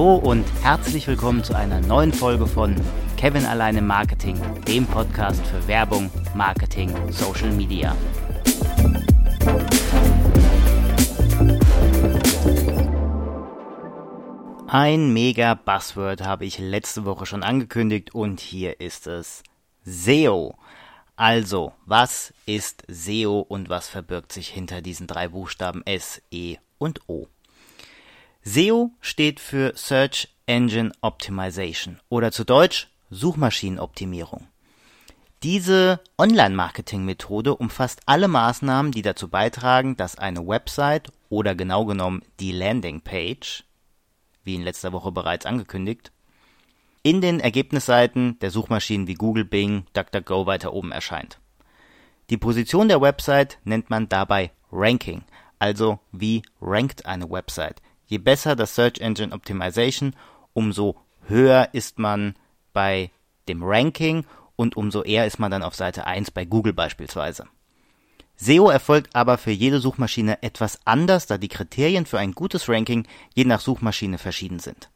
Hallo und herzlich willkommen zu einer neuen Folge von Kevin alleine Marketing, dem Podcast für Werbung, Marketing, Social Media. Ein mega Buzzword habe ich letzte Woche schon angekündigt und hier ist es SEO. Also, was ist SEO und was verbirgt sich hinter diesen drei Buchstaben S, E und O? SEO steht für Search Engine Optimization oder zu Deutsch Suchmaschinenoptimierung. Diese Online-Marketing-Methode umfasst alle Maßnahmen, die dazu beitragen, dass eine Website oder genau genommen die Landingpage, wie in letzter Woche bereits angekündigt, in den Ergebnisseiten der Suchmaschinen wie Google, Bing, DuckDuckGo weiter oben erscheint. Die Position der Website nennt man dabei Ranking, also wie rankt eine Website. Je besser das Search Engine Optimization, umso höher ist man bei dem Ranking und umso eher ist man dann auf Seite 1 bei Google beispielsweise. SEO erfolgt aber für jede Suchmaschine etwas anders, da die Kriterien für ein gutes Ranking je nach Suchmaschine verschieden sind.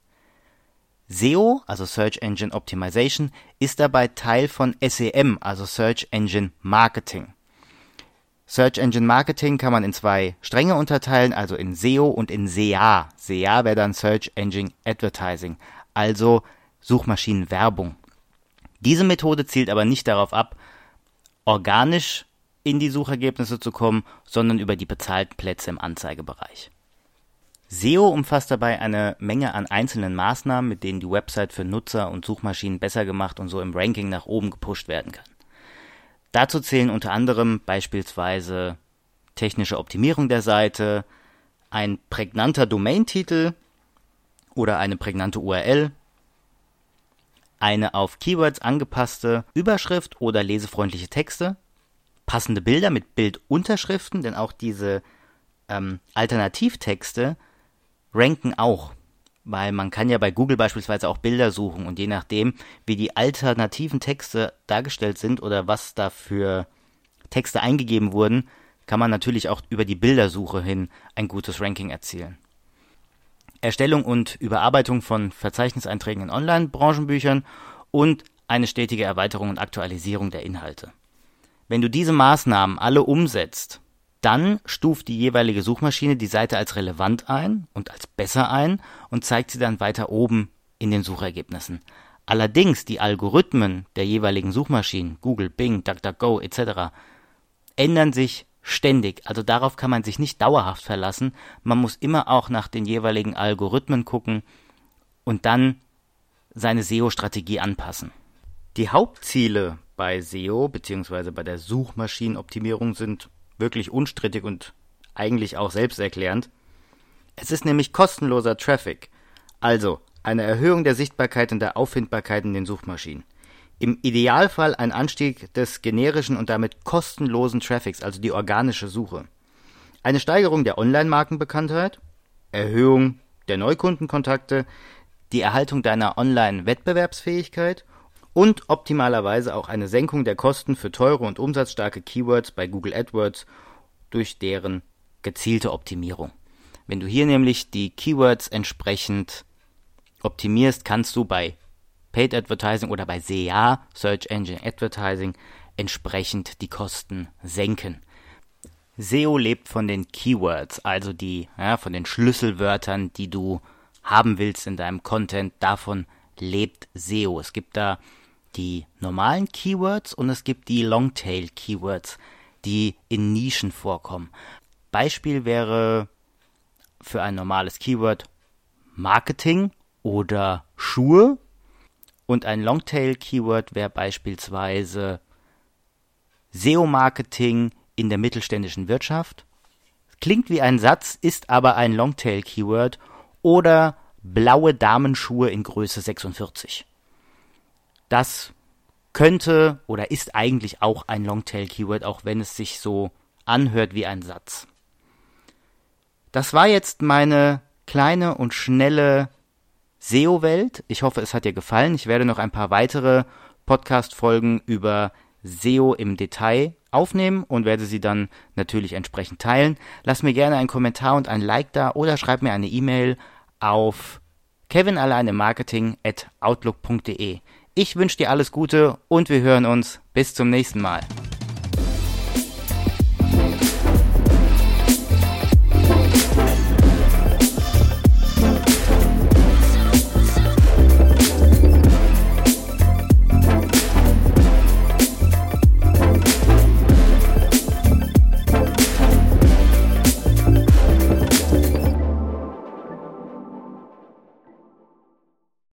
SEO, also Search Engine Optimization, ist dabei Teil von SEM, also Search Engine Marketing. Search Engine Marketing kann man in zwei Stränge unterteilen, also in SEO und in SEA. SEA wäre dann Search Engine Advertising, also Suchmaschinenwerbung. Diese Methode zielt aber nicht darauf ab, organisch in die Suchergebnisse zu kommen, sondern über die bezahlten Plätze im Anzeigebereich. SEO umfasst dabei eine Menge an einzelnen Maßnahmen, mit denen die Website für Nutzer und Suchmaschinen besser gemacht und so im Ranking nach oben gepusht werden kann. Dazu zählen unter anderem beispielsweise technische Optimierung der Seite, ein prägnanter Domain-Titel oder eine prägnante URL, eine auf Keywords angepasste Überschrift oder lesefreundliche Texte, passende Bilder mit Bildunterschriften, denn auch diese ähm, Alternativtexte ranken auch weil man kann ja bei Google beispielsweise auch Bilder suchen und je nachdem, wie die alternativen Texte dargestellt sind oder was da für Texte eingegeben wurden, kann man natürlich auch über die Bildersuche hin ein gutes Ranking erzielen. Erstellung und Überarbeitung von Verzeichniseinträgen in Online-Branchenbüchern und eine stetige Erweiterung und Aktualisierung der Inhalte. Wenn du diese Maßnahmen alle umsetzt, dann stuft die jeweilige Suchmaschine die Seite als relevant ein und als besser ein und zeigt sie dann weiter oben in den Suchergebnissen. Allerdings die Algorithmen der jeweiligen Suchmaschinen, Google, Bing, DuckDuckGo etc., ändern sich ständig. Also darauf kann man sich nicht dauerhaft verlassen. Man muss immer auch nach den jeweiligen Algorithmen gucken und dann seine SEO-Strategie anpassen. Die Hauptziele bei SEO bzw. bei der Suchmaschinenoptimierung sind wirklich unstrittig und eigentlich auch selbsterklärend. Es ist nämlich kostenloser Traffic, also eine Erhöhung der Sichtbarkeit und der Auffindbarkeit in den Suchmaschinen. Im Idealfall ein Anstieg des generischen und damit kostenlosen Traffics, also die organische Suche. Eine Steigerung der Online-Markenbekanntheit, Erhöhung der Neukundenkontakte, die Erhaltung deiner Online-Wettbewerbsfähigkeit und optimalerweise auch eine Senkung der Kosten für teure und umsatzstarke Keywords bei Google AdWords durch deren gezielte Optimierung. Wenn du hier nämlich die Keywords entsprechend optimierst, kannst du bei Paid Advertising oder bei SEA, Search Engine Advertising, entsprechend die Kosten senken. SEO lebt von den Keywords, also die, ja, von den Schlüsselwörtern, die du haben willst in deinem Content. Davon lebt SEO. Es gibt da die normalen Keywords und es gibt die Longtail Keywords, die in Nischen vorkommen. Beispiel wäre für ein normales Keyword Marketing oder Schuhe und ein Longtail Keyword wäre beispielsweise SEO-Marketing in der mittelständischen Wirtschaft. Klingt wie ein Satz, ist aber ein Longtail Keyword oder blaue Damenschuhe in Größe 46. Das könnte oder ist eigentlich auch ein Longtail-Keyword, auch wenn es sich so anhört wie ein Satz. Das war jetzt meine kleine und schnelle SEO-Welt. Ich hoffe, es hat dir gefallen. Ich werde noch ein paar weitere Podcast-Folgen über SEO im Detail aufnehmen und werde sie dann natürlich entsprechend teilen. Lass mir gerne einen Kommentar und ein Like da oder schreib mir eine E-Mail auf Kevin alleine Marketing at outlook.de. Ich wünsche dir alles Gute und wir hören uns. Bis zum nächsten Mal.